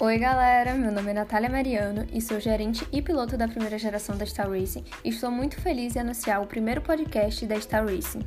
Oi, galera! Meu nome é Natália Mariano e sou gerente e piloto da primeira geração da Star Racing e estou muito feliz em anunciar o primeiro podcast da Star Racing.